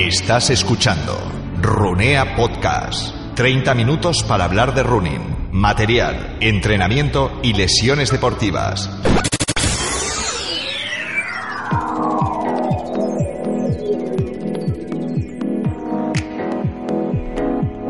Estás escuchando Runea Podcast. 30 minutos para hablar de running, material, entrenamiento y lesiones deportivas.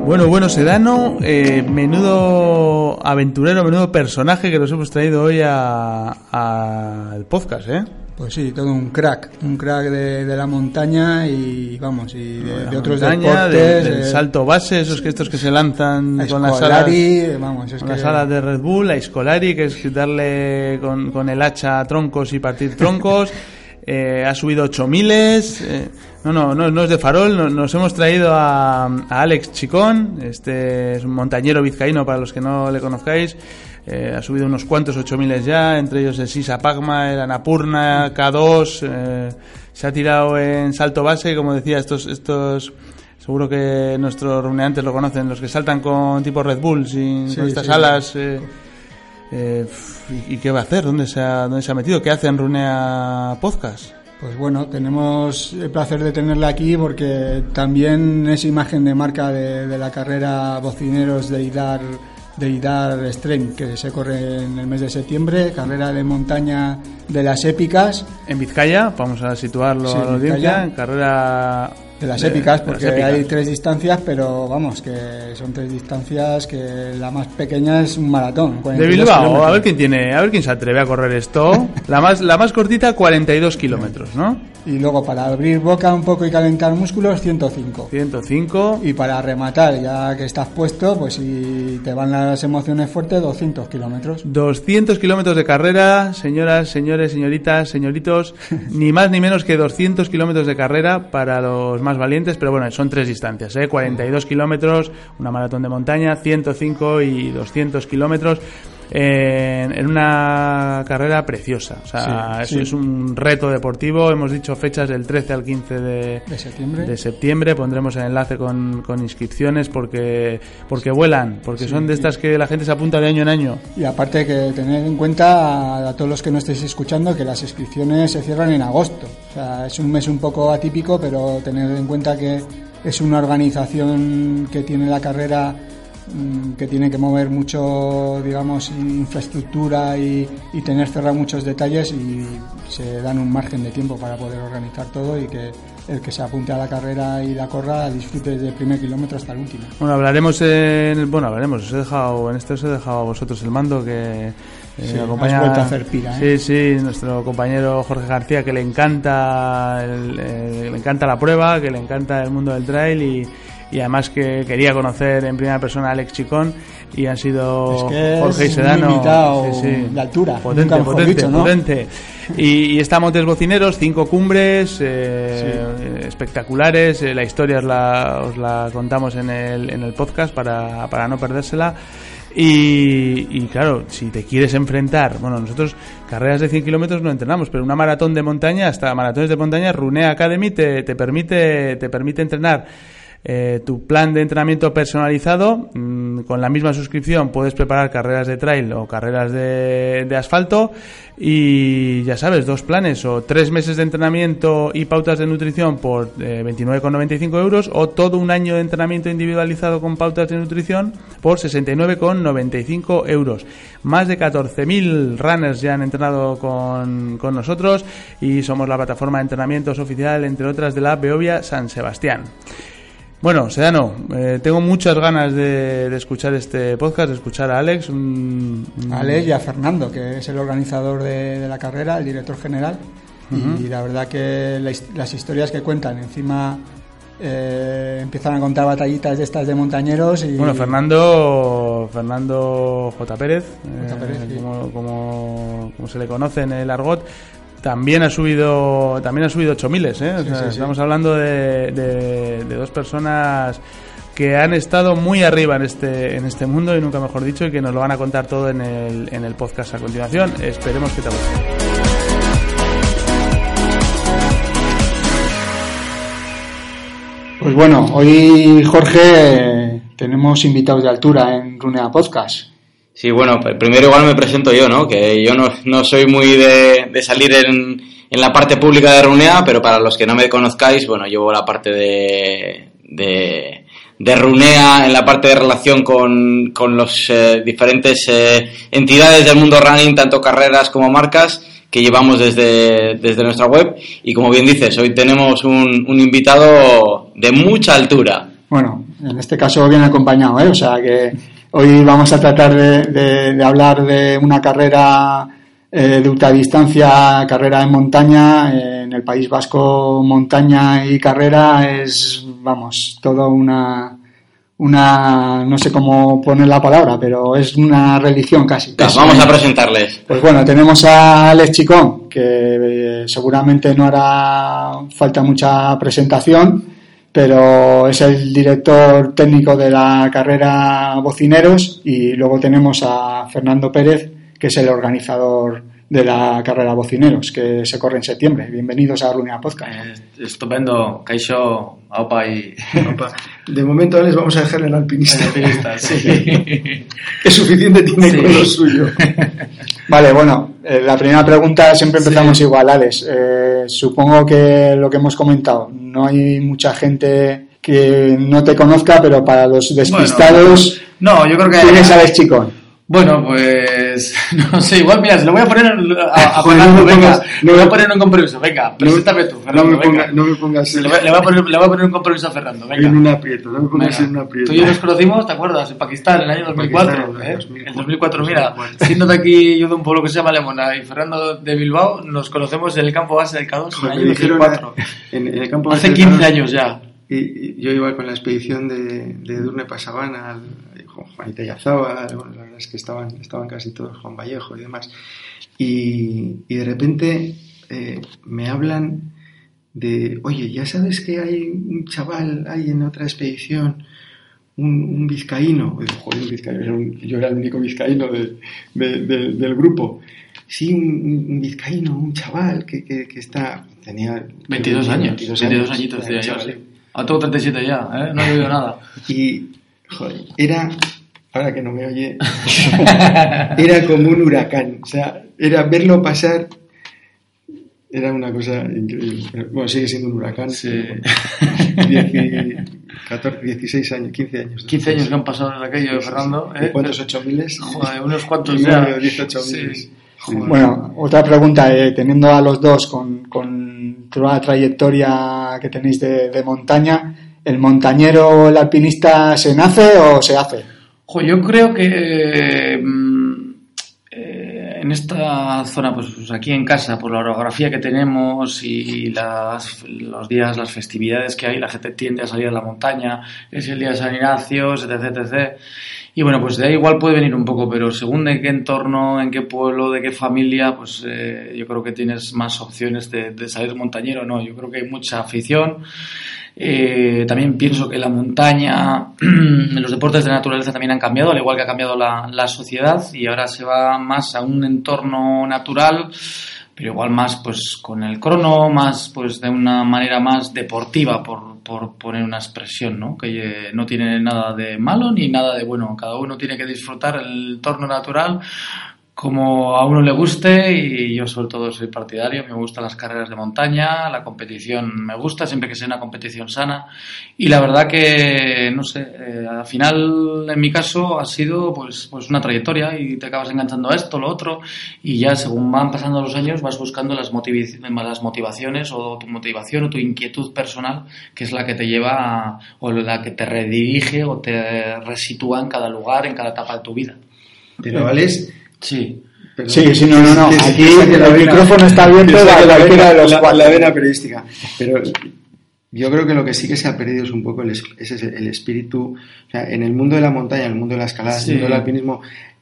Bueno, bueno, Sedano, eh, menudo aventurero, menudo personaje que nos hemos traído hoy al podcast, ¿eh? Pues sí, todo un crack, un crack de, la montaña y vamos, y de, otros montaña, deportes. del salto base, esos que estos que se lanzan con las alas, vamos, con las alas de Red Bull, la Escolari, que es darle con, con el hacha a troncos y partir troncos. eh, ha subido 8000 eh, no, no, no, no es de farol, nos, hemos traído a, a, Alex Chicón, este es un montañero vizcaíno para los que no le conozcáis, eh, ha subido unos cuantos 8000 ya, entre ellos el Sisa Pagma, el Anapurna, K2, eh, se ha tirado en salto base, como decía, estos, estos seguro que nuestros runeantes lo conocen, los que saltan con tipo Red Bull, sin, Sí, con estas sí. alas. eh, eh, ¿y, y qué va a hacer? ¿Dónde se ha, dónde se ha metido? ¿Qué hace en Runea Podcast? Pues bueno, tenemos el placer de tenerla aquí porque también es imagen de marca de, de la carrera Bocineros de Idar, de Idar Stream, que se corre en el mes de septiembre, carrera de montaña de las épicas, En Vizcaya, vamos a situarlo Sí, a la audiencia, Vizcaya. en carrera de las de- épicas, porque las épicas. hay tres distancias, pero vamos, que son tres distancias que la más pequeña es un maratón. De 42 Bilbao, kilómetros. a ver quién tiene, a ver quién se atreve a correr esto. La más, la más cortita, 42 kilómetros, ¿no? Y luego para abrir boca un poco y calentar músculos, 105. 105. Y para rematar, ya que estás puesto, pues si te van las emociones fuertes, 200 kilómetros. 200 kilómetros de carrera, señoras, señores, señoritas, señoritos, ni más ni menos que 200 kilómetros de carrera para los más valientes, pero bueno, son tres distancias, ¿eh? 42 kilómetros, una maratón de montaña, 105 y 200 kilómetros. En, en una carrera preciosa, o sea, Sí, eso sí. es un reto deportivo. Hemos dicho fechas del 13 al 15 de, De septiembre. de septiembre. Pondremos el enlace con, con inscripciones porque, porque vuelan, porque son de estas que la gente se apunta de año en año. Y aparte que tener en cuenta a, a todos los que no estéis escuchando que las inscripciones se cierran en agosto. O sea, es un mes un poco atípico, pero tener en cuenta que es una organización que tiene la carrera que tiene que mover mucho, digamos, infraestructura y, y tener cerrado muchos detalles y se dan un margen de tiempo para poder organizar todo y que el que se apunte a la carrera y la corra disfrute desde el primer kilómetro hasta el último. Bueno, hablaremos en bueno, hablaremos, os he dejado, en este os he dejado a vosotros el mando que eh, Sí, has acompaña. vuelto a hacer pira, Sí, ¿eh? sí, nuestro compañero Jorge García que le encanta, el- eh, le encanta la prueba, que le encanta el mundo del trail y, y además que quería conocer en primera persona a Alex Chicón y han sido Es que Jorge y Sedano sí, sí. de altura, potente, potente, dicho, ¿no? potente. Y, y está Montes Bocineros, cinco cumbres eh, espectaculares. eh, la historia os la, os la contamos en el, en el podcast para, para no perdérsela. Y, y claro, si te quieres enfrentar, bueno, nosotros carreras de 100 kilómetros no entrenamos, pero una maratón de montaña, hasta maratones de montaña, Runea Academy te, te permite, te permite entrenar eh, tu plan de entrenamiento personalizado. mm, con la misma suscripción puedes preparar carreras de trail o carreras de, asfalto. Y ya sabes, dos planes o tres meses de entrenamiento y pautas de nutrición por eh, 29,95 euros o todo un año de entrenamiento individualizado con pautas de nutrición por 69,95 euros. Más de 14.000 runners ya han entrenado con, con nosotros y somos la plataforma de entrenamientos oficial, entre otras, de la Beovia San Sebastián. Bueno, Sedano, eh, tengo muchas ganas de, de escuchar este podcast, de escuchar a Alex. un- un- a Alex y a Fernando, que es el organizador de, de la carrera, el director general. Y la verdad que la las historias que cuentan, encima eh, empiezan a contar batallitas de estas de montañeros. Y, Bueno, Fernando, Fernando J. Pérez, J. Pérez, eh, sí. como, como, como se le conoce en el argot, también ha subido, también ha subido 8000, ¿eh? O Sí, sea, sí, sí. estamos hablando de, de- de dos personas que han estado muy arriba en este, en este mundo y nunca mejor dicho y que nos lo van a contar todo en el, en el podcast a continuación. Esperemos que te guste. Pues bueno, hoy Jorge tenemos invitados de altura en Runea Podcast. Sí, bueno, pr- primero igual me presento yo, ¿no? Que yo no, no soy muy de, de salir en, en la parte pública de Runea, pero para los que no me conozcáis, bueno, llevo la parte de, de, Runea en la parte de relación con, con los eh, diferentes eh, entidades del mundo running, tanto carreras como marcas, que llevamos desde, desde nuestra web. Y como bien dices, hoy tenemos un, un invitado de mucha altura. Bueno, en este caso bien acompañado, ¿eh? O sea que hoy vamos a tratar de, de, de hablar de una carrera eh, de ultradistancia, carrera en montaña, eh, en el País Vasco, montaña y carrera es, vamos, todo una, una, no sé cómo poner la palabra, pero es una religión casi. Pues vamos a presentarles. Pues bueno, tenemos a Alex Chicón, que eh, seguramente no hará falta mucha presentación, pero es el director técnico de la carrera Bocineros y luego tenemos a Fernando Pérez, que es el organizador de la carrera Bocineros, que se corre en septiembre. Bienvenidos a Runia Podcast. Eh, estupendo, Kaisho, Aupa y... Opa. De momento les vamos a dejar el alpinista. alpinista, sí. que suficiente tiene Sí. con lo suyo. Vale, bueno, eh, la primera pregunta siempre empezamos igual, Alex. Eh, supongo que lo que hemos comentado, no hay mucha gente que no te conozca, pero para los despistados, No, yo creo que... ¿quién es Alex Chicón? Bueno, pues... No sé, igual, mira, se lo voy a poner a, a Fernando, no venga. no le voy a poner un compromiso, venga, preséntame tú, No Fernando, me, ponga- venga. no me pongas Le voy, le voy a poner, le voy a poner un compromiso a Fernando, venga. en un aprieto, no me pongas Venga. en un aprieto. Tú y yo nos conocimos, ¿te acuerdas? En Pakistán, en el año 2004. Pakistán, ¿eh? en 2004. En 2004, mira, 2004. siendo de aquí yo de un pueblo que se llama Lemona y Fernando de Bilbao, nos conocemos en el campo base del K2 en el año dijeron 2004. en, en el campo Hace de 15 Cercanos, años ya. Y, y yo iba con la expedición de, de Edurne Pasabana, al, con Juanita Yazaba, bueno, la verdad es que estaban, estaban casi todos, Juan Vallejo y demás. Y, y de repente eh, me hablan de, oye, ya sabes que hay un chaval ahí en otra expedición, un, un vizcaíno. Y digo, joder, un vizcaíno, era un- yo era el único vizcaíno de- de- de- del grupo. Sí, un, un- vizcaíno, un chaval que, que, que está, tenía 22 años, 22 22 añitos yo, chaval. sí. Ahora tengo 37 ya, ¿eh? No he oído nada. Y, joder, era, ahora que no me oye, era como un huracán. O sea, era verlo pasar, era una cosa increíble. Bueno, sigue siendo un huracán. Sí. pero bueno, 10 14, 16 años, 15 años. 15 años que han pasado desde aquello de Fernando, ¿Y ¿eh? ¿Cuántos? ¿8 miles? Joder, unos cuantos ya. nueve o 18 Sí. miles. Joder. Bueno, otra pregunta, eh, teniendo a los dos con, con toda la trayectoria que tenéis de, de montaña, ¿el montañero, el alpinista, se nace o se hace? Yo creo que mm, eh, en esta zona, pues, pues aquí en casa, por la orografía que tenemos y los días, las festividades que hay, la gente tiende a salir a la montaña, es el día de San Ignacio, etc, etc. Y bueno, pues de ahí igual puede venir un poco, pero según de qué entorno, en qué pueblo, de qué familia, pues eh, yo creo que tienes más opciones de, de salir montañero, ¿no? Yo creo que hay mucha afición. Eh, también pienso que la montaña, los deportes de naturaleza también han cambiado, al igual que ha cambiado la, la sociedad y ahora se va más a un entorno natural, pero igual más pues con el crono, más pues de una manera más deportiva, por, por poner una expresión, ¿no? Que eh, no tiene nada de malo ni nada de bueno. Cada uno tiene que disfrutar el entorno natural como a uno le guste y yo sobre todo soy partidario, me gustan las carreras de montaña, la competición me gusta, siempre que sea una competición sana y la verdad que, no sé, eh, al final en mi caso ha sido pues, pues una trayectoria y te acabas enganchando a esto, lo otro y ya según van pasando los años vas buscando las, las motivaciones o tu motivación o tu inquietud personal que es la que te lleva a- o la que te redirige o te resitúa en cada lugar, en cada etapa de tu vida. Pero, Alex, Sí. Perdón. Sí, sí, no, no, no. Aquí el micrófono está abierto que saque a la cualquiera vena- de los la- cuatro. La vena periodística. Pero yo creo que lo que sí que se ha perdido es un poco el, es- ese es el espíritu. O sea, en el mundo de la montaña, en el mundo de la escalada, en el mundo del alpinismo,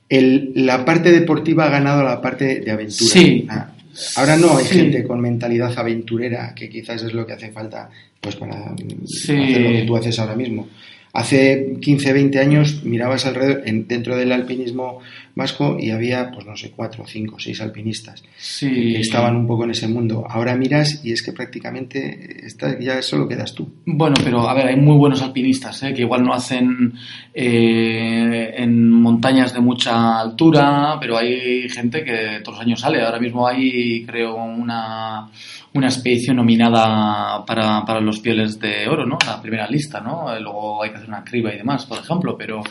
el- la parte deportiva ha ganado la parte de aventura. Sí. Sea, Ahora no hay Sí. gente con mentalidad aventurera, que quizás es lo que hace falta pues para Sí. hacer lo que tú haces ahora mismo. Hace 15, 20 años mirabas alrededor, en- dentro del alpinismo vasco y había, pues no sé, cuatro, cinco, seis alpinistas Sí. que estaban un poco en ese mundo. Ahora miras y es que prácticamente está, ya solo quedas tú. Bueno, pero a ver, hay muy buenos alpinistas, ¿eh? que igual no hacen eh, en montañas de mucha altura, pero hay gente que todos los años sale. Ahora mismo hay, creo, una, una expedición nominada para, para los pieles de oro, ¿no? La primera lista, ¿no? Eh, Luego hay que hacer una criba y demás, por ejemplo, pero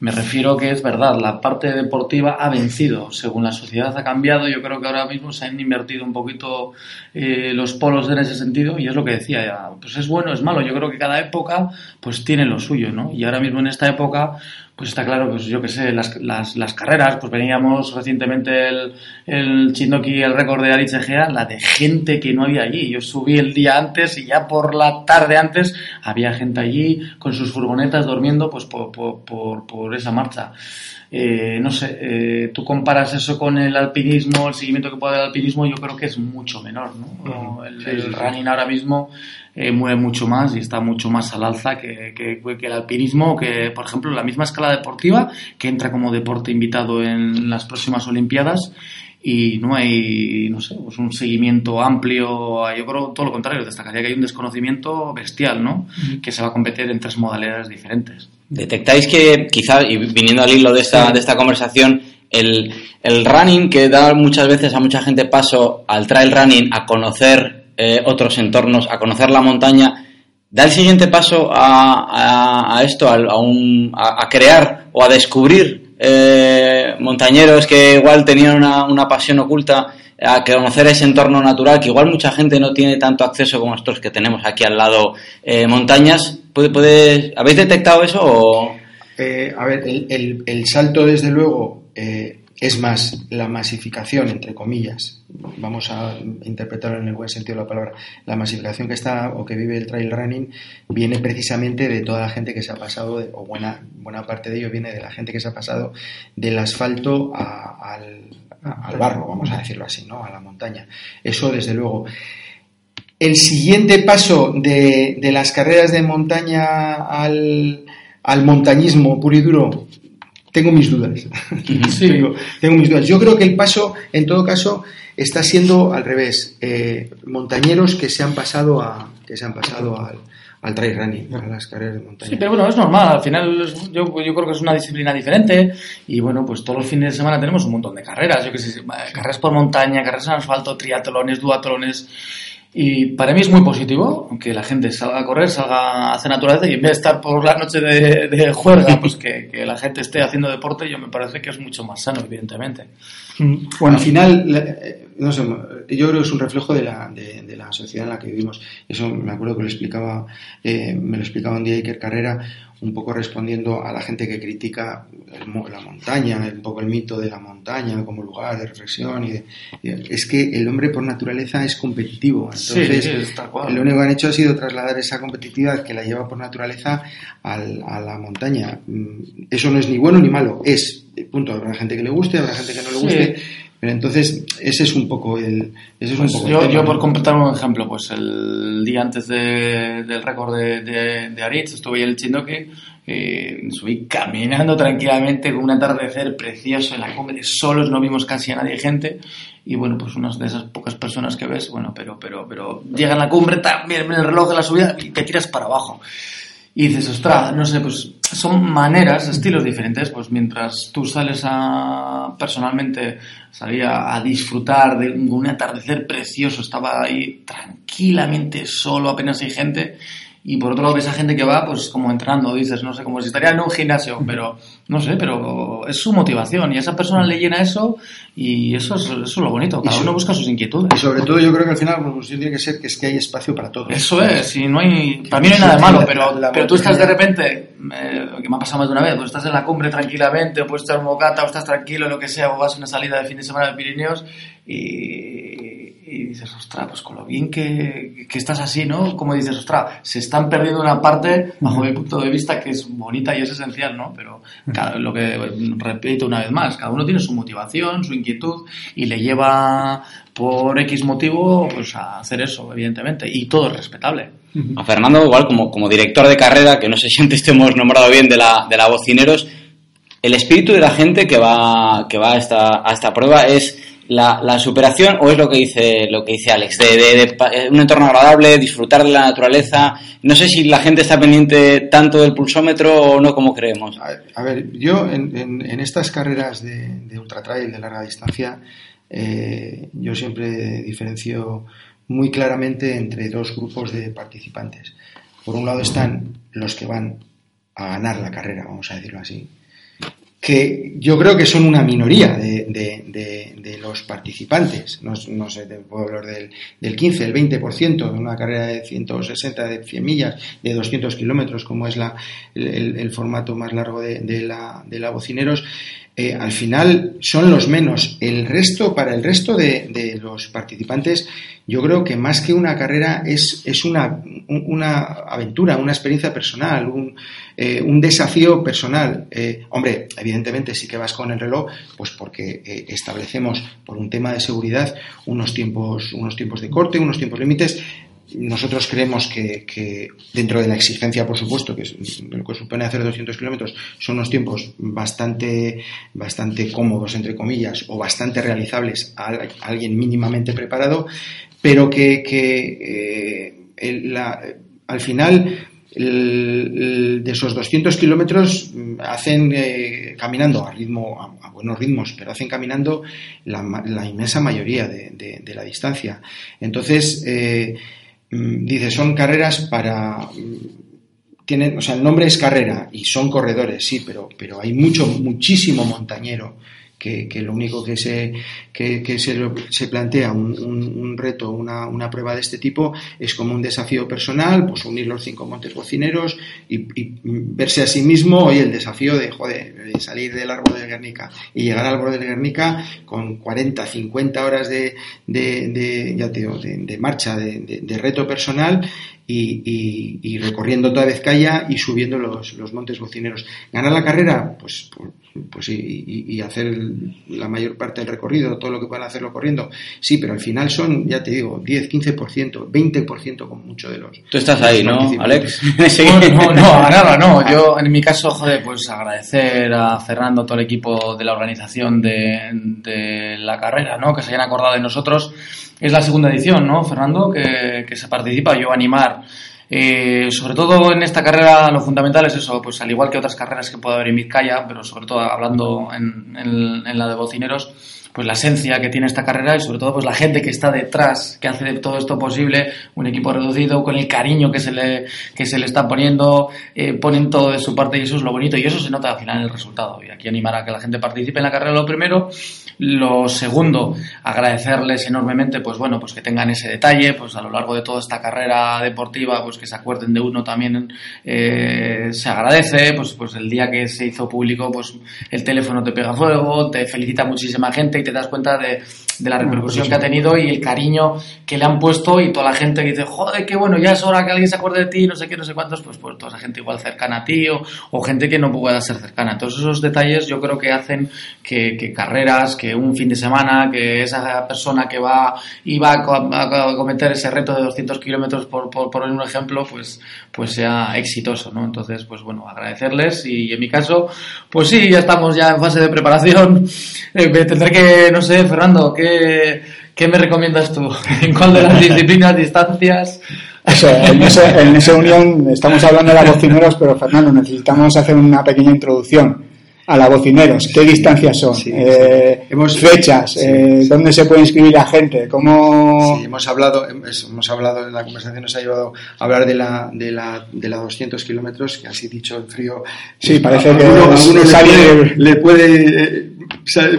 me refiero que es verdad, la parte deportiva ha vencido. Según la sociedad ha cambiado, yo creo que ahora mismo se han invertido un poquito eh, los polos en ese sentido y es lo que decía, ya, pues es bueno, es malo. Yo creo que cada época pues tiene lo suyo, ¿no? Y ahora mismo en esta época pues está claro, pues yo que sé, las, las, las carreras, pues veníamos recientemente el, el Chindoki, el récord de Aritz Egea, la de gente que no había allí. Yo subí el día antes y ya por la tarde antes había gente allí con sus furgonetas durmiendo pues por, por, por, por esa marcha. Eh, no sé, eh, tú comparas eso con el alpinismo, el seguimiento que puede dar el alpinismo, yo creo que es mucho menor, ¿no? El, el running ahora mismo eh, mueve mucho más y está mucho más al alza que, que, que el alpinismo, que por ejemplo la misma escala deportiva, que entra como deporte invitado en las próximas Olimpiadas y no hay, no sé, pues un seguimiento amplio, yo creo todo lo contrario, destacaría que hay un desconocimiento bestial, ¿no? Que se va a competir en tres modalidades diferentes. ¿Detectáis que quizá, y viniendo al hilo de esta, de esta conversación, el, el running que da muchas veces a mucha gente paso al trail running a conocer eh, otros entornos, a conocer la montaña, da el siguiente paso a, esto, a, crear o a descubrir eh, montañeros que igual tenían una, una, pasión oculta, a conocer ese entorno natural que igual mucha gente no tiene tanto acceso como nosotros que tenemos aquí al lado eh, montañas. ¿Puede, ¿Habéis detectado eso? O? A ver, el, el, salto desde luego es más la masificación, entre comillas, vamos a interpretarlo en el buen sentido de la palabra, la masificación que está o que vive el trail running viene precisamente de toda la gente que se ha pasado, de, o buena, buena parte de ello viene de la gente que se ha pasado del asfalto a, al, a, al barro, vamos a decirlo así, ¿no? a la montaña. Eso desde luego. El siguiente paso de, de las carreras de montaña al, al montañismo puro y duro, tengo mis dudas. Sí. tengo, tengo, mis dudas. Yo creo que el paso, en todo caso, está siendo al revés. Eh, montañeros que se han pasado a, que se han pasado al, al trail running, a las carreras de montaña. Sí, pero bueno, es normal. Al final, yo, yo creo que es una disciplina diferente. Y bueno, pues todos los fines de semana tenemos un montón de carreras. Yo que sé, carreras por montaña, carreras en asfalto, triatlones, duatlones. Y para mí es muy positivo que la gente salga a correr, salga a hacer naturaleza y en vez de estar por la noche de, de juerga, pues que, que, la gente esté haciendo deporte, yo me parece que es mucho más sano, evidentemente. Bueno, al final, no sé, yo creo que es un reflejo de la, de, de la sociedad en la que vivimos. Eso me acuerdo que lo explicaba, eh, me lo explicaba un día Iker Carrera, un poco respondiendo a la gente que critica el, la montaña, un poco el mito de la montaña como lugar de reflexión. Y, de, es que el hombre por naturaleza es competitivo. Entonces, sí, sí, lo único que han hecho ha sido trasladar esa competitividad que la lleva por naturaleza al, a la montaña. Eso no es ni bueno ni malo, es. Punto. Habrá gente que le guste, habrá gente que no le guste. Sí. Pero entonces, ese es un poco el. Ese es pues un poco yo, el yo, por completar un ejemplo, pues el día antes de, del récord de, de, de, Aritz, estuve en el Chindoque, eh, subí caminando tranquilamente con un atardecer precioso en la cumbre, solos, no vimos casi a nadie gente, y bueno, pues unas de esas pocas personas que ves, bueno, pero, pero, pero llega a la cumbre, también el reloj de la subida y te tiras para abajo. Y dices, ostras, no sé, pues son maneras, estilos diferentes, pues mientras tú sales a, personalmente, salía a disfrutar de un atardecer precioso, estaba ahí tranquilamente solo, apenas hay gente, y por otro lado ves a gente que va pues como entrando, dices, no sé, como si estaría en un gimnasio, pero no sé, pero es su motivación y a esa persona le llena eso y eso es, eso es lo bonito, cada uno busca sus inquietudes. Y sobre todo yo creo que al final la conclusión tiene que ser que es que hay espacio para todos. Eso es, si no hay, para mí no hay nada malo, pero, pero tú estás de repente, eh, que me ha pasado más de una vez, pues estás en la cumbre tranquilamente, o puedes estar en bocata, o estás tranquilo, lo que sea, o vas a una salida de fin de semana de Pirineos y, y dices, ostras, pues con lo bien que, que, estás así, ¿no? Como dices, ostras, se están perdiendo una parte, bajo mi punto de vista, que es bonita y es esencial, ¿no? Pero cada, lo que repito una vez más, cada uno tiene su motivación, su inquietud y le lleva por X motivo pues a hacer eso, evidentemente, y todo es respetable. A Fernando, igual como, como director de carrera, que no sé si antes te hemos nombrado bien de la, de la Bocineros, el espíritu de la gente que va, que va a, esta, a esta prueba es la, la, superación o es lo que dice lo que dice Alex de, de, un entorno agradable disfrutar de la naturaleza. No sé si la gente está pendiente tanto del pulsómetro o no como creemos a ver, yo en, en, en, estas carreras de, de ultra trail de larga distancia eh, yo siempre diferencio muy claramente entre dos grupos de participantes. Por un lado están los que van a ganar la carrera vamos a decirlo así que yo creo que son una minoría de, de, los participantes, no, no, sé, puedo hablar del, del 15, el 20% de una carrera de 160, de 100 millas, de 200 kilómetros, como es la, el, el, formato más largo de, la, de la Bocineros, eh, al final son los menos. El resto, para el resto de, los participantes, yo creo que más que una carrera es, es una, una aventura, una experiencia personal, un, eh, un desafío personal. Eh, hombre, evidentemente sí que vas con el reloj, pues porque establecemos por un tema de seguridad unos tiempos, unos tiempos de corte, unos tiempos límites. Nosotros creemos que, dentro de la exigencia, por supuesto, que es lo que supone hacer 200 kilómetros, son unos tiempos bastante, bastante cómodos, entre comillas, o bastante realizables a, alguien mínimamente preparado, pero que, eh, al final de esos 200 kilómetros hacen eh, caminando a ritmo a, buenos ritmos, pero hacen caminando la, la inmensa mayoría de, la distancia. Entonces, eh, dice, son carreras para tienen, o sea, el nombre es carrera y son corredores, sí, pero, pero hay mucho, muchísimo montañero que, que, lo único que se, que, se, se, plantea un, un, reto, una, una, prueba de este tipo, es como un desafío personal, pues unir los cinco montes bocineros y, y verse a sí mismo, hoy el desafío de, joder, de salir del árbol de Guernica y llegar al árbol de Guernica con 40, 50 horas de, de, de ya te de, de marcha, de, reto personal y, y, y, recorriendo toda Vizcaya y subiendo los, los montes bocineros. ¿Ganar la carrera? Pues, pues, pues y, y, hacer la mayor parte del recorrido, todo lo que puedan hacerlo corriendo. Sí, pero al final son, ya te digo, 10, 15%, 20% con mucho de los. Tú estás ahí, ¿no, Alex? no, no, no, a nada, no. Yo, en mi caso, joder, pues agradecer a Fernando, todo el equipo de la organización de, de la carrera, ¿no? Que se hayan acordado de nosotros es la segunda edición, ¿no, Fernando? Que, que se participa. Yo animar, eh, sobre todo en esta carrera, lo fundamental es eso, pues al igual que otras carreras que puede haber en Vizcaya, pero sobre todo hablando en, en, en la de bocineros, pues la esencia que tiene esta carrera y sobre todo pues la gente que está detrás, que hace de todo esto posible, un equipo reducido con el cariño que se le, que se le está poniendo, eh, ponen todo de su parte y eso es lo bonito y eso se nota al final en el resultado. Y aquí animar a que la gente participe en la carrera lo primero. Lo segundo, agradecerles enormemente, pues bueno, pues que tengan ese detalle, pues a lo largo de toda esta carrera deportiva, pues que se acuerden de uno también eh, se agradece, pues, pues el día que se hizo público, pues el teléfono te pega fuego, te felicita muchísima gente y te das cuenta de, de la repercusión que ha tenido y el cariño que le han puesto y toda la gente que dice, joder, qué bueno, ya es hora que alguien se acuerde de ti, no sé qué, no sé cuántos, pues, pues toda esa gente igual cercana a ti o, o gente que no pueda ser cercana. Todos esos detalles yo creo que hacen que, que carreras, que un fin de semana, que esa persona que va y va a, a cometer ese reto de 200 kilómetros por, por, por un ejemplo, pues, pues sea exitoso, ¿no? Entonces, pues bueno, agradecerles y en mi caso, pues sí, ya estamos ya en fase de preparación. Eh, tendré que, no sé, Fernando, ¿qué, qué me recomiendas tú? ¿En cuál de las disciplinas, distancias? Eso, en, esa, en esa unión estamos hablando de la bocineros, pero Fernando, necesitamos hacer una pequeña introducción a la bocineros. ¿Qué distancias son? Sí, eh, hemos, fechas, sí, eh, dónde se puede inscribir la gente, cómo. Sí, hemos hablado, hemos hablado en la conversación nos ha llevado a hablar de la de la de la 200 kilómetros, que así dicho en frío. Sí, parece a, que uno, a uno le, puede, salir... le puede eh,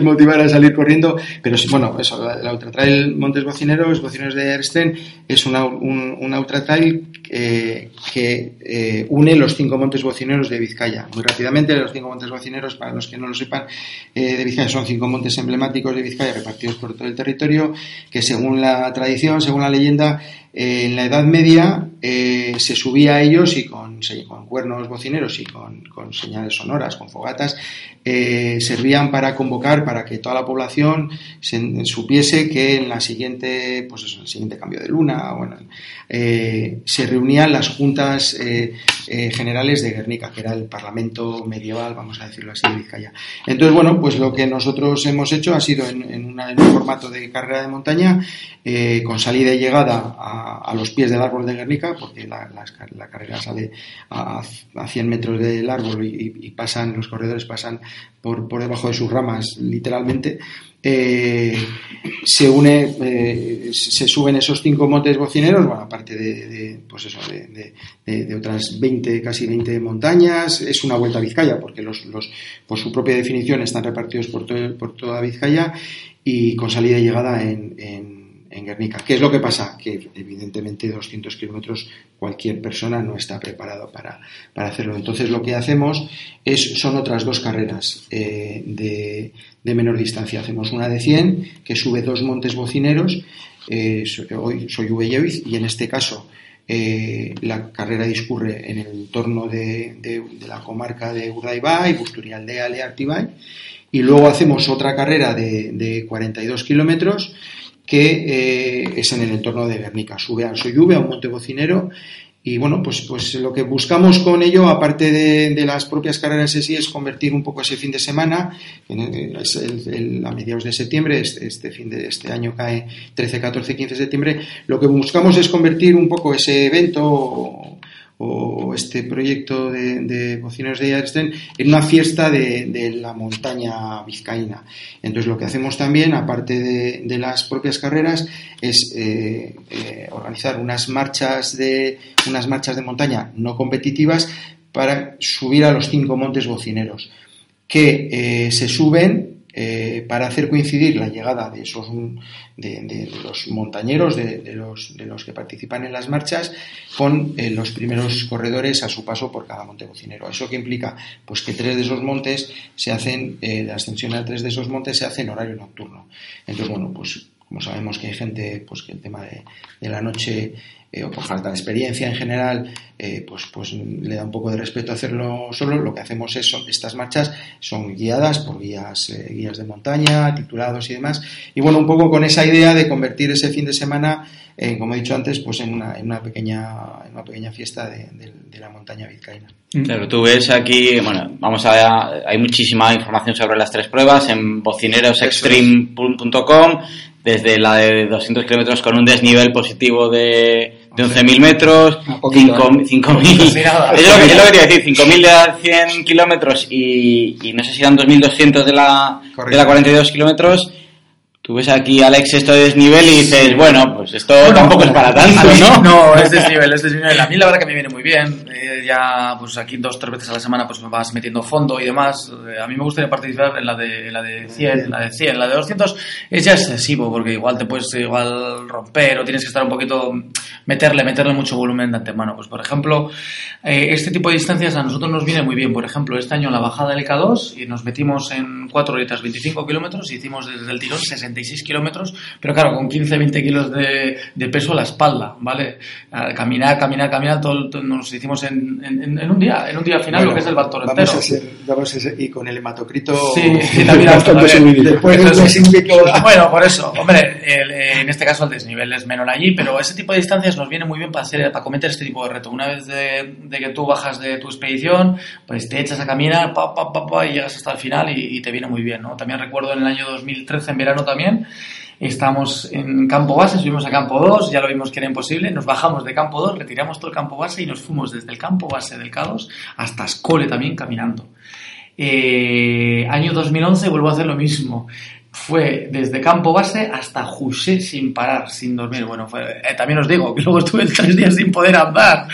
motivar a salir corriendo, pero bueno, eso, la, la Ultra Trail Montes Bocineros, Bocineros de Ersten, es una, un, una Ultra Trail eh, que eh, une los cinco montes bocineros de Vizcaya. Muy rápidamente, los cinco montes bocineros, para los que no lo sepan, eh, de Vizcaya son cinco montes emblemáticos de Vizcaya repartidos por todo el territorio, que según la tradición, según la leyenda, eh, en la Edad Media eh, se subía a ellos y con, con cuernos bocineros y con, con, señales sonoras, con fogatas, eh, servían para convocar, para que toda la población se, supiese que en la siguiente, pues eso, el siguiente cambio de luna, bueno, se, reunían las juntas eh, eh, generales de Guernica, que era el parlamento medieval, vamos a decirlo así, de Vizcaya. Entonces, bueno, pues lo que nosotros hemos hecho ha sido en, un formato de carrera de montaña, eh, con salida y llegada a, los pies del árbol de Guernica, porque la, carrera sale a, 100 metros del árbol y, pasan, los corredores pasan por, por debajo de sus ramas, literalmente. Eh, se une, eh, se suben esos cinco montes bocineros, bueno, aparte de, pues eso, de, otras 20, casi 20 montañas, es una vuelta a Vizcaya, porque los, los por su propia definición están repartidos por, todo, por toda Vizcaya y con salida y llegada en en Guernica. ¿Qué es lo que pasa? Que evidentemente 200 kilómetros cualquier persona no está preparado para, hacerlo. Entonces lo que hacemos es, son otras dos carreras eh, de, menor distancia. Hacemos una de 100 que sube dos montes bocineros. Eh, hoy soy Ubelleviz y en este caso eh, la carrera discurre en el entorno de, la comarca de Urdaibai, Busturialdea, Leartibay. Y luego hacemos otra carrera de, de 42 kilómetros que eh, es en el entorno de Guernica. Sube a Soyube, a un monte bocinero, y bueno, pues, pues lo que buscamos con ello, aparte de, las propias carreras en sí, es convertir un poco ese fin de semana, a mediados de septiembre, este, fin de este año cae 13, 14, 15 de septiembre, lo que buscamos es convertir un poco ese evento o este proyecto de, de de Yarsten en una fiesta de, la montaña vizcaína. Entonces lo que hacemos también, aparte de, las propias carreras, es eh, eh, organizar unas marchas de unas marchas de montaña no competitivas para subir a los cinco montes bocineros que eh, se suben eh, para hacer coincidir la llegada de esos de, los montañeros, de, los, de los que participan en las marchas, con eh, los primeros corredores a su paso por cada monte cocinero. ¿Eso qué implica? Pues que tres de esos montes se hacen, eh, la ascensión a tres de esos montes se hace en horario nocturno. Entonces, bueno, pues como sabemos que hay gente pues que el tema de, de la noche eh, o por falta de experiencia en general, eh, pues, pues le da un poco de respeto hacerlo solo. Lo que hacemos es, estas marchas son guiadas por guías, eh, guías de montaña, titulados y demás. Y bueno, un poco con esa idea de convertir ese fin de semana, como he dicho antes, pues en una, en una, pequeña, en una pequeña fiesta de, la montaña vizcaína. Mm. Claro, tú ves aquí, bueno, vamos a hay muchísima información sobre las tres pruebas en bocinerosextreme.com desde la de 200 kilómetros con un desnivel positivo de, de 11.000 metros, 5.000... es, lo que, yo quería decir, 5.000 de 100 kilómetros y, y no sé si eran 2.200 de la, de la 42 kilómetros Tú ves aquí, Alex, esto de desnivel y dices, bueno, pues esto tampoco es para tanto, ¿no? No, es desnivel, es desnivel. A mí la verdad que me viene muy bien. Eh, ya, pues aquí dos, tres veces a la semana pues me vas metiendo fondo y demás. Eh, a mí me gustaría participar en la de, en la de 100, en la de 100. La de 200 es ya excesivo porque igual te puedes igual romper o tienes que estar un poquito, meterle, meterle mucho volumen de antemano. Pues por ejemplo, eh, este tipo de distancias a nosotros nos viene muy bien. Por ejemplo, este año la bajada del K2 y nos metimos en 4 horitas 25 kilómetros y hicimos desde el tirón 60 kilómetros, pero claro, con 15, 20 kilos de, de, peso a la espalda, ¿vale? caminar, caminar, caminar, todo, nos hicimos en, en, un día, en un día final, lo que es el Bartolo entero. vamos a y con el hematocrito... Sí, sí también, Bueno, por eso, hombre, en este caso el desnivel es menor allí, pero ese tipo de distancias nos viene muy bien para, hacer, para cometer este tipo de reto. Una vez de, de que tú bajas de tu expedición, pues te echas a caminar, pa, pa, pa, pa y llegas hasta el final y, y te viene muy bien, ¿no? También recuerdo en el año 2013, en verano también, Estamos en campo base, subimos a campo 2, ya lo vimos que era imposible, nos bajamos de campo 2, retiramos todo el campo base y nos fuimos desde el campo base del K2 hasta Escole también caminando. Eh, año 2011 vuelvo a hacer lo mismo. Fue desde campo base hasta Jusé sin parar, sin dormir. Bueno, eh, también os digo que luego estuve tres días sin poder andar.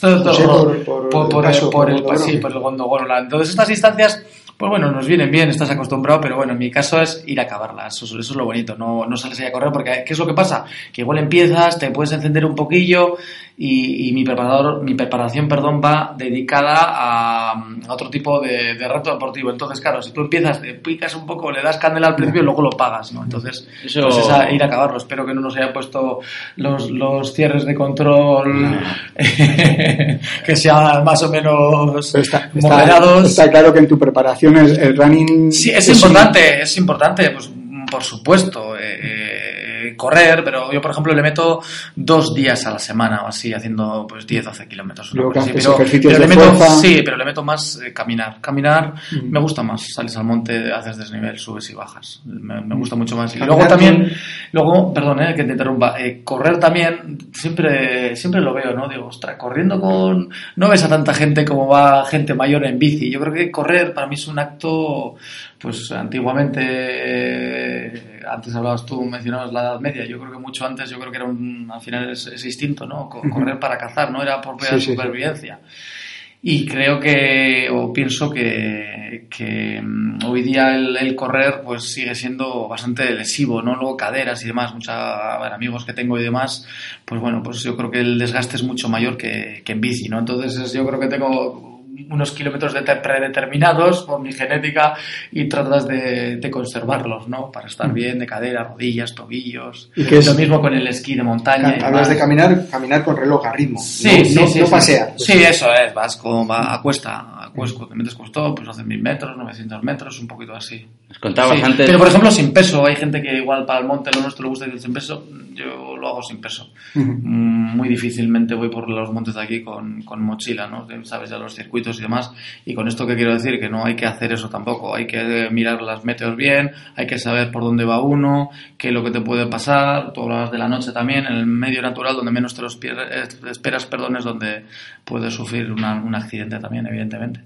por, por, por, el, por, el, sí, por el Entonces estas instancias pues bueno, nos vienen bien, estás acostumbrado, pero bueno, en mi caso es ir a acabarla, eso, eso es lo bonito, no, no sales ahí a correr, porque ¿qué es lo que pasa? Que igual empiezas, te puedes encender un poquillo y, mi, preparador, mi preparación perdón, va dedicada a, otro tipo de, reto deportivo. Entonces, claro, si tú empiezas, te picas un poco, le das candela al principio y luego lo pagas, ¿no? Entonces, eso... pues es ir a acabarlo. Espero que no nos haya puesto los, los cierres de control que sean más o menos está, moderados. Está, claro que en tu preparación el, running... Sí, es, importante, es importante, pues por supuesto. Eh, correr, pero yo, por ejemplo, le meto dos días a la semana o así, haciendo pues 10, 12 kilómetros. así. Pero, pero le meto, sí, pero le meto más eh, caminar. Caminar Mm. me gusta más. Sales al monte, haces desnivel, subes y bajas. Me, me gusta mucho más. Y luego también, con- luego, perdón, eh, que te interrumpa, eh, correr también, siempre, siempre lo veo, ¿no? Digo, ostras, corriendo con, no ves a tanta gente como va gente mayor en bici. Yo creo que correr para mí es un acto, pues antiguamente, antes hablabas tú, mencionabas la Edad Media, yo creo que mucho antes, yo creo que era un, al final es, es instinto, ¿no? Co- Correr para cazar, ¿no? Era propia Sí, supervivencia. Y creo que, o pienso que, que mm, hoy día el, el correr pues sigue siendo bastante lesivo, ¿no? Luego caderas y demás, muchos amigos que tengo y demás, pues bueno, pues yo creo que el desgaste es mucho mayor que, que en bici, ¿no? Entonces es- yo creo que tengo unos kilómetros de predeterminados por mi genética y tratas de, de conservarlos, ¿no? Para estar bien de cadera, rodillas, tobillos. ¿Y qué es? Lo mismo con el esquí de montaña. Hablas de caminar, caminar con reloj a ritmo. Sí, no, sí, no, sí. no pasear. Sí, eso es. Vas con, va a cuesta, a cuesco, te metes cuesta, pues haces mil metros, 900 metros, un poquito así. Nos contabas Sí, antes. Pero por ejemplo, sin peso. Hay gente que igual para el monte lo nuestro le gusta ir sin peso. Yo lo hago sin peso. Muy difícilmente voy por los montes de aquí con, con mochila, ¿no? Sabes ya los circuitos y demás. Y con esto que quiero decir, que no hay que hacer eso tampoco. Hay que mirar las meteos bien, hay que saber por dónde va uno, qué es lo que te puede pasar. Tú hablabas de la noche también, en el medio natural donde menos te los eh, esperas, perdón, es donde puedes sufrir una- un accidente también, evidentemente.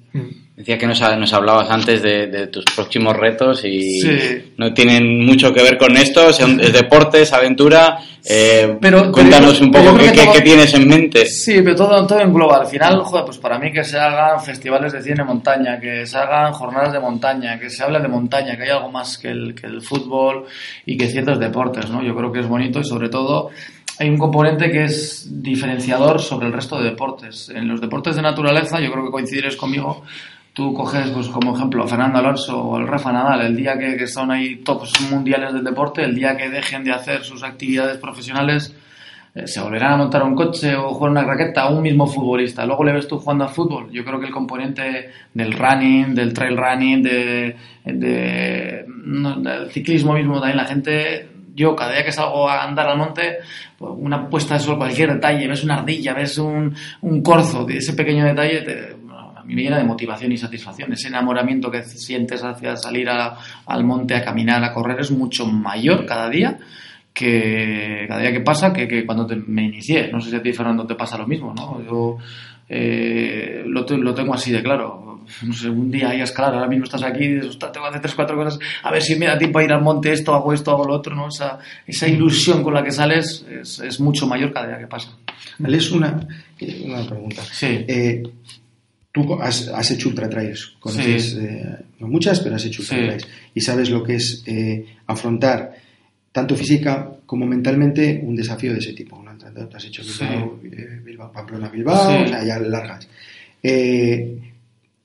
Decía que nos, ha- nos hablabas antes de, de tus próximos retos y Sí. no tienen mucho que ver con esto, es deporte, es aventura. Eh, Pero- cuéntanos pero un poco qué, todo- tienes en mente. Sí, pero todo, todo engloba. Al final, joder, pues para mí que se hagan festivales de cine montaña, que se hagan jornadas de montaña, que se hable de montaña, que hay algo más que el, que el fútbol y que ciertos deportes, ¿no? Yo creo que es bonito y sobre todo hay un componente que es diferenciador sobre el resto de deportes. En los deportes de naturaleza, yo creo que coincidirás conmigo, Tú coges, pues, como ejemplo, a Fernando Alonso o el Rafa Nadal, el día que, que son ahí tops mundiales del deporte, el día que dejen de hacer sus actividades profesionales, eh, se volverán a montar un coche o jugar una raqueta a un mismo futbolista. Luego le ves tú jugando al fútbol. Yo creo que el componente del running, del trail running, de, de- no, del ciclismo mismo, también la gente, yo cada día que salgo a andar al monte, pues, una puesta de sol, cualquier detalle, ves una ardilla, ves un, un corzo, ese pequeño detalle, te- llena de motivación y satisfacción. Ese enamoramiento que sientes hacia salir a- al monte a caminar, a correr, es mucho mayor cada día que cada día que pasa que, que cuando te- me inicié. No sé si a ti, Fernando, te pasa lo mismo, ¿no? Yo eh, lo, lo tengo así de claro. No sé, un día hay a escalar, ahora mismo estás aquí dices, "Ostras, tengo que hacer tres, cuatro cosas, a ver si me da tiempo a ir al monte, esto, hago esto, hago lo otro, ¿no? Esa, esa ilusión con la que sales es, es mucho mayor cada día que pasa. Vale, es una, eh, una pregunta. Sí. Eh, tú has, has hecho ultra trails, conoces, Sí. eh, no muchas, pero has hecho ultra Sí. trails y sabes lo que es eh, afrontar tanto física como mentalmente un desafío de ese tipo. ¿no? Te has hecho Bilbao, eh, Bilbao, Pamplona, Bilbao, o sea, ya largas. Eh,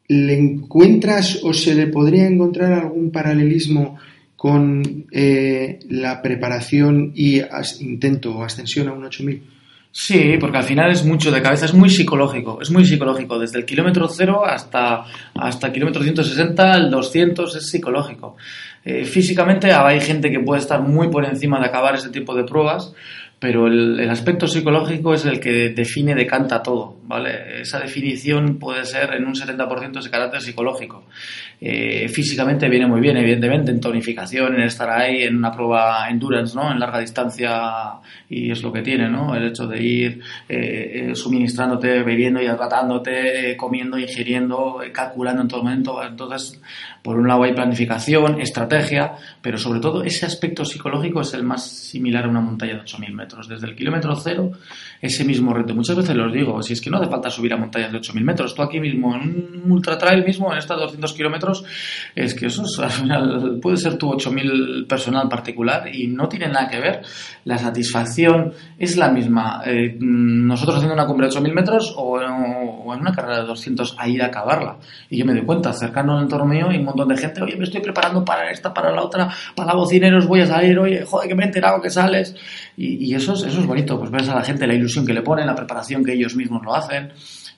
¿Le encuentras o se le podría encontrar algún paralelismo con eh, la preparación y as- intento o ascensión a un 8000? Sí, porque al final es mucho de cabeza, es muy psicológico, es muy psicológico. Desde el kilómetro cero hasta, hasta el kilómetro 160, el 200 es psicológico. Eh, físicamente hay gente que puede estar muy por encima de acabar ese tipo de pruebas, pero el, el aspecto psicológico es el que define, decanta todo, ¿vale? Esa definición puede ser en un 70% ese carácter psicológico. Eh, físicamente viene muy bien, evidentemente, en tonificación, en estar ahí, en una prueba endurance, ¿no? En larga distancia, y es lo que tiene, ¿no? El hecho de ir eh, eh, suministrándote, bebiendo y hidratándote, eh, comiendo, ingiriendo, eh, calculando en todo momento. Entonces, por un lado hay planificación, estrategia, pero sobre todo ese aspecto psicológico es el más similar a una montaña de 8.000 metros. Desde el kilómetro cero, ese mismo reto. Muchas veces los digo, si es que no hace falta subir a montañas de 8.000 metros, tú aquí mismo, en un ultra trail mismo, en estos 200 kilómetros, es que eso es, al final puede ser tu 8.000 personal particular y no tiene nada que ver. La satisfacción es la misma. Eh, nosotros haciendo una cumbre de 8.000 metros o, o en una carrera de 200 a ir a acabarla. Y yo me doy cuenta, cercano al entorno mío, un montón de gente, oye, me estoy preparando para esta, para la otra, para la bocineros voy a salir, oye, joder, que me he enterado que sales. Y, y eso, es, eso es bonito, pues ves a la gente la ilusión que le ponen, la preparación que ellos mismos lo hacen.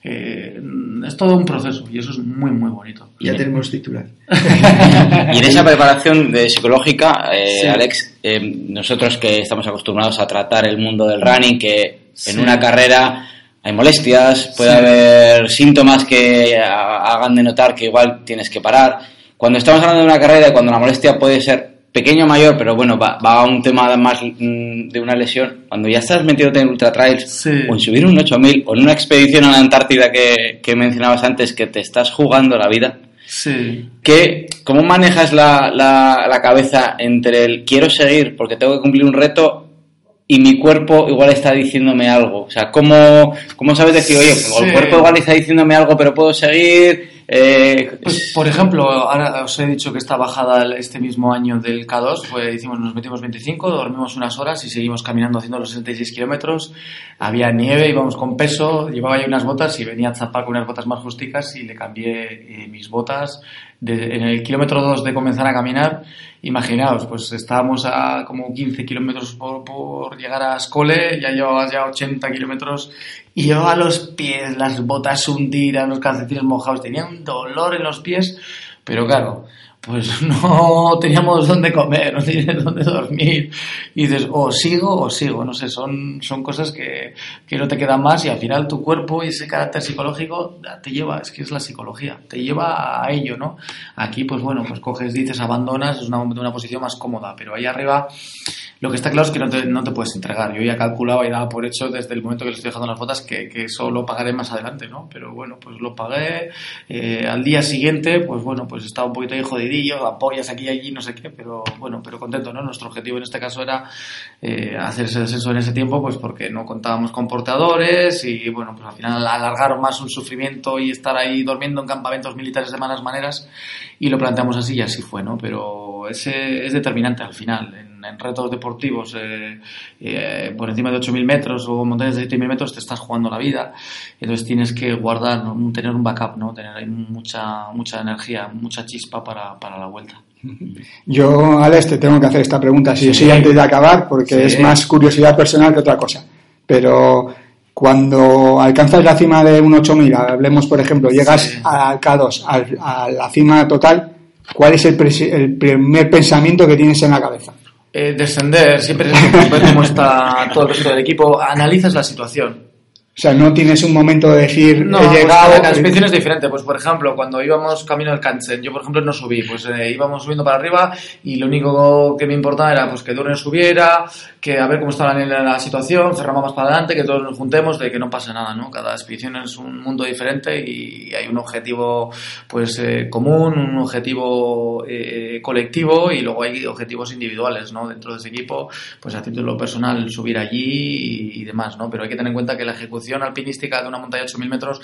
eh, es todo un proceso y eso es muy, muy bonito. Ya tenemos titular. y en esa preparación de psicológica, eh, Alex, eh, nosotros que estamos acostumbrados a tratar el mundo del running, que en una carrera hay molestias, puede haber síntomas que hagan de notar que igual tienes que parar. Cuando estamos hablando de una carrera y cuando la molestia puede ser pequeño o mayor, pero bueno, va, a un tema más mm, de una lesión. Cuando ya estás metido en ultra trails, o en subir un 8000, o en una expedición a la Antártida que, mencionabas antes, que te estás jugando la vida, sí. que, ¿cómo manejas la, la, cabeza entre el quiero seguir porque tengo que cumplir un reto y mi cuerpo igual está diciéndome algo? O sea, ¿cómo, cómo sabes decir, oye, pues el cuerpo igual está diciéndome algo, pero puedo seguir? Eh, pues, por ejemplo, ahora os he dicho que esta bajada este mismo año del K2, pues hicimos, nos metimos 25, dormimos unas horas y seguimos caminando haciendo los 66 kilómetros. Había nieve, íbamos con peso, llevaba yo unas botas y venía a zapar con unas botas más justicas y le cambié eh, mis botas en el kilómetro 2 de comenzar a caminar, imaginaos, pues estábamos a como 15 kilómetros por, llegar a Escole, ya llevabas ya 80 kilómetros y llevaba los pies, las botas hundidas, los calcetines mojados, tenía un dolor en los pies, pero claro, pues no teníamos dónde comer, no teníamos dónde dormir. Y dices, o sigo o sigo, no sé, son, son cosas que, que no te quedan más y al final tu cuerpo y ese carácter psicológico te lleva, es que es la psicología, te lleva a ello, ¿no? Aquí, pues bueno, pues coges, dices, abandonas, es una, una posición más cómoda, pero ahí arriba lo que está claro es que no te, no te puedes entregar. Yo ya calculaba y daba por hecho desde el momento que le estoy dejando las botas que, que eso lo pagaré más adelante, ¿no? Pero bueno, pues lo pagué. Eh, al día siguiente, pues bueno, pues estaba un poquito ahí apoyas aquí y allí, no sé qué, pero bueno, pero contento, ¿no? Nuestro objetivo en este caso era eh, hacer ese descenso en ese tiempo, pues porque no contábamos con portadores y bueno, pues al final alargar más un sufrimiento y estar ahí durmiendo en campamentos militares de malas maneras y lo planteamos así y así fue, ¿no? Pero ese es determinante al final. Retos deportivos eh, eh, por encima de 8.000 metros o montañas de 7.000 metros te estás jugando la vida. Entonces tienes que guardar, tener un backup, ¿no? Tener ahí mucha, mucha energía, mucha chispa para, para la vuelta. Yo, Alex, te tengo que hacer esta pregunta, si sí, antes de acabar, porque es más curiosidad personal que otra cosa. Pero cuando alcanzas la cima de un 8000, hablemos por ejemplo, llegas al K2, a la cima total, ¿cuál es el, primer pensamiento que tienes en la cabeza? Eh, descender, siempre ver cómo está todo el resto del equipo, analizas la situación. O sea, no tienes un momento de decir, no, he llegado. Pues, cada expedición es diferente. Pues, por ejemplo, cuando íbamos camino al Kansen, yo, por ejemplo, no subí. Pues eh, íbamos subiendo para arriba y lo único que me importaba era pues que Durne subiera, que a ver cómo estaba la, situación, cerramos más para adelante, que todos nos juntemos, de que no pase nada, ¿no? Cada expedición es un mundo diferente y hay un objetivo, pues, eh, común, un objetivo eh, colectivo y luego hay objetivos individuales, ¿no? Dentro de ese equipo, pues a título personal subir allí y, demás, ¿no? Pero hay que tener en cuenta que la ejecución alpinística de una montaña de 8.000 metros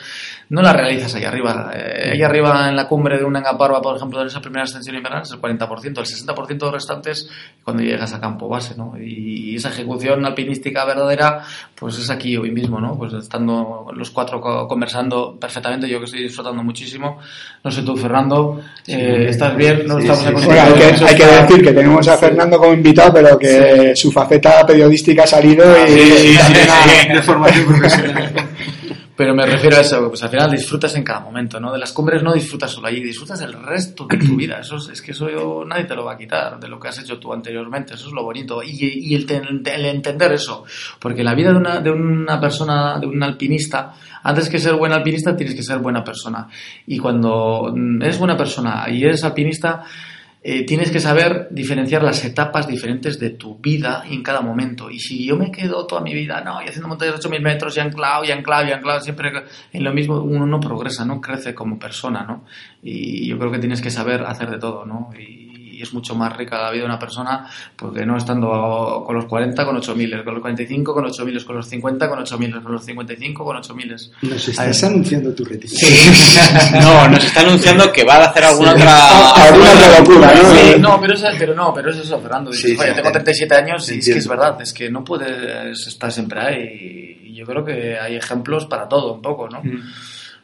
no la realizas ahí arriba. Eh, arriba en la cumbre de una Engaparva, por ejemplo, de esa primera ascensión invernal es el 40%. El 60% restantes cuando llegas a campo base, ¿no? Y esa ejecución alpinística verdadera, pues es aquí hoy mismo, ¿no? Pues estando los cuatro conversando perfectamente, yo que estoy disfrutando muchísimo. No sé tú, Fernando, eh, ¿estás bien? No estamos hay, que, hay que, decir que tenemos a Fernando como invitado, pero que su faceta periodística ha salido y también de formación profesional. Pero me refiero a eso, pues al final disfrutas en cada momento, ¿no? De las cumbres no disfrutas solo allí, disfrutas del resto de tu vida. Eso es, que eso nadie te lo va a quitar de lo que has hecho tú anteriormente. Eso es lo bonito. Y, el, el, entender eso. Porque la vida de una, de una persona, de un alpinista, antes que ser buen alpinista, tienes que ser buena persona. Y cuando eres buena persona y eres alpinista, eh, tienes que saber diferenciar las etapas diferentes de tu vida en cada momento. Y si yo me quedo toda mi vida, no, y haciendo montañas de 8.000 metros, y anclado, y anclado, y anclado, siempre en lo mismo, uno no progresa, no crece como persona, ¿no? Y yo creo que tienes que saber hacer de todo, ¿no? Y, es mucho más rica la vida de una persona porque no estando con los 40 con 8.000, con los 45 con 8.000, con los 50 con 8.000, con los 55 con 8.000. Nos estás anunciando tu retiro. no, nos está anunciando que va a hacer alguna otra... alguna otra locura, ¿no? Sí, no, pero, es, pero no, pero es eso, Fernando. Dices, Oye, tengo 37 años y es que es verdad, es que no puedes estar siempre ahí. Y yo creo que hay ejemplos para todo un poco, ¿no? Mm.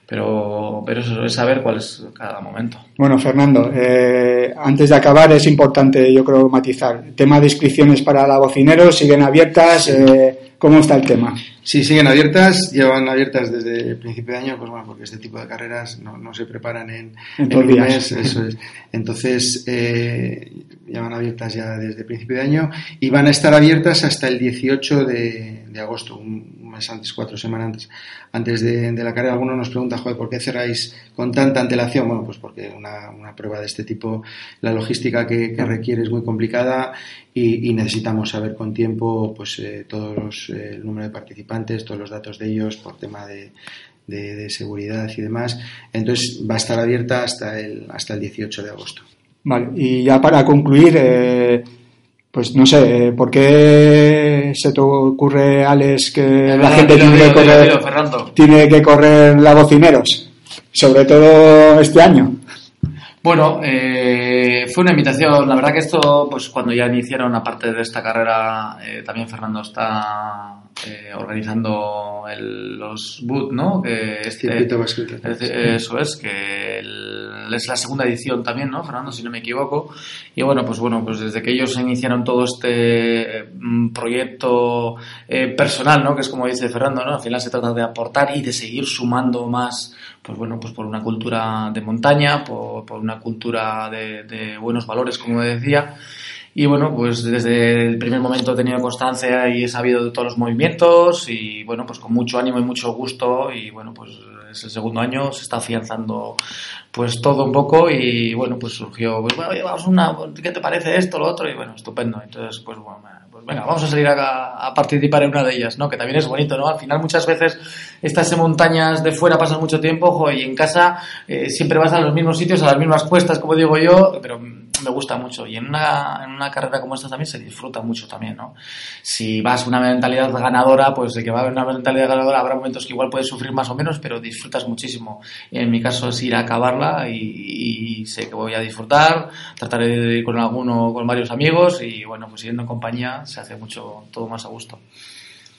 Pero, pero eso es saber cuál es cada momento. Bueno, Fernando, eh, antes de acabar es importante, yo creo, matizar. El tema de inscripciones para la bocinero siguen abiertas. Eh, ¿Cómo está el tema? Sí, siguen abiertas, llevan abiertas desde el principio de año, pues bueno, porque este tipo de carreras no, no se preparan en, En en un días. mes, eso es. Entonces, eh, llevan abiertas ya desde el principio de año y van a estar abiertas hasta el 18 de, agosto, un mes antes, cuatro semanas antes, antes de, la carrera. Algunos nos preguntan, joder, ¿por qué cerráis con tanta antelación? Bueno, pues porque una, una prueba de este tipo, la logística que, requiere es muy complicada y, necesitamos saber con tiempo pues eh, todos los, eh, el número de participantes, todos los datos de ellos por tema de, de, de seguridad y demás. Entonces va a estar abierta hasta el, hasta el 18 de agosto. Vale, y ya para concluir, eh, pues no sé, eh, ¿por qué se te ocurre, Alex, que la gente tiene que correr, tiene que correr la bocineros? Sobre todo este año. Bueno, eh, fue una invitación. La verdad que esto, pues cuando ya iniciaron, aparte de esta carrera, eh, también Fernando está eh, organizando el- los boot, ¿no? Que este, eso es, que el- es la segunda edición también, ¿no, Fernando? Si no me equivoco. Y bueno, pues bueno, pues desde que ellos iniciaron todo este mm, proyecto eh, personal, ¿no? Que es como dice Fernando, ¿no? Al final se trata de aportar y de seguir sumando más, pues bueno, pues por una cultura de montaña, por, por una cultura de, de buenos valores, como decía. Y bueno, pues desde el primer momento he tenido constancia y he sabido de todos los movimientos y bueno, pues con mucho ánimo y mucho gusto y bueno, pues es el segundo año, se está afianzando pues todo un poco y bueno, pues surgió, pues bueno, vamos una, ¿qué te parece esto, lo otro? Y bueno, estupendo. Entonces, pues bueno, pues venga, vamos a salir a, participar en una de ellas, ¿no? Que también es bonito, ¿no? Al final muchas veces estás en montañas de fuera, pasas mucho tiempo, ojo, y en casa eh, siempre vas a los mismos sitios, a las mismas cuestas, como digo yo, pero me gusta mucho. Y en una, en una carrera como esta también se disfruta mucho también, ¿no? Si vas con una mentalidad ganadora, pues de que va a haber una mentalidad ganadora, habrá momentos que igual puedes sufrir más o menos, pero disfrutas muchísimo. En mi caso es ir a acabarla y, sé que voy a disfrutar, trataré de ir con alguno, con varios amigos y bueno, pues yendo en compañía se hace mucho, todo más a gusto.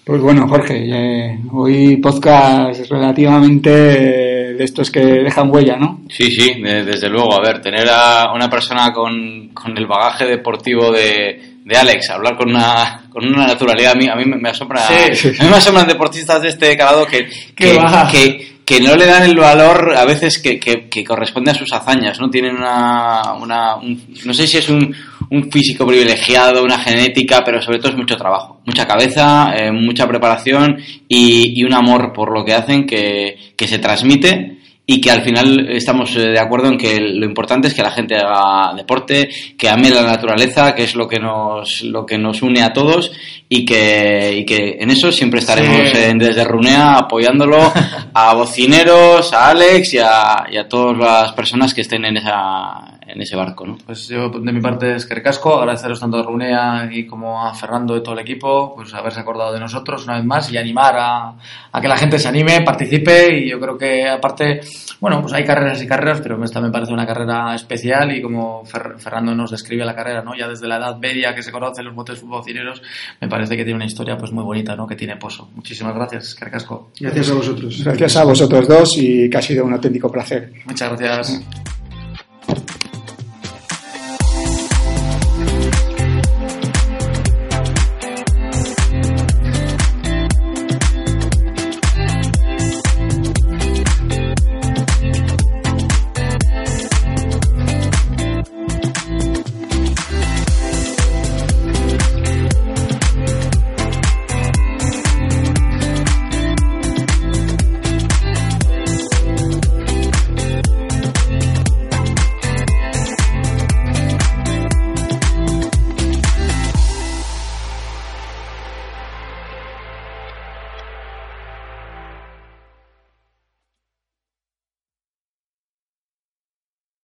Pues bueno, Jorge, eh, hoy podcast relativamente de estos que dejan huella, ¿no? Sí, sí, de- desde luego. A ver, tener a una persona con, con el bagaje deportivo de, de Alex, hablar con una, con una naturalidad, a mí, a mí me asombra. Sí. A mí me asombran deportistas de este calado que, que, que, que no le dan el valor a veces que, que, que corresponde a sus hazañas, ¿no? Tienen una, una un- no sé si es un, un físico privilegiado, una genética, pero sobre todo es mucho trabajo, mucha cabeza, eh, mucha preparación y, y un amor por lo que hacen que, que se transmite y que al final estamos eh, de acuerdo en que lo importante es que la gente haga deporte, que ame la naturaleza, que es lo que nos, lo que nos une a todos y que, y que en eso siempre estaremos Sí. en- desde Runea apoyándolo a bocineros, a Alex y a, y a todas las personas que estén en, esa, en ese barco. ¿no? Pues yo, de mi parte, es que casco, agradeceros tanto a Runea y como a Fernando y todo el equipo, pues haberse acordado de nosotros una vez más y animar a, a que la gente se anime, participe y yo creo que aparte, bueno, pues hay carreras y carreras, pero esta me parece una carrera especial y como Fer- Fernando nos describe la carrera, ¿no? Ya desde la edad media que se conocen los botes bocineros, me parece que tiene una historia pues muy bonita, ¿no? Que tiene pozo. Muchísimas gracias, Carcasco. Gracias a vosotros. Gracias a vosotros dos y que ha sido un auténtico placer. Muchas gracias.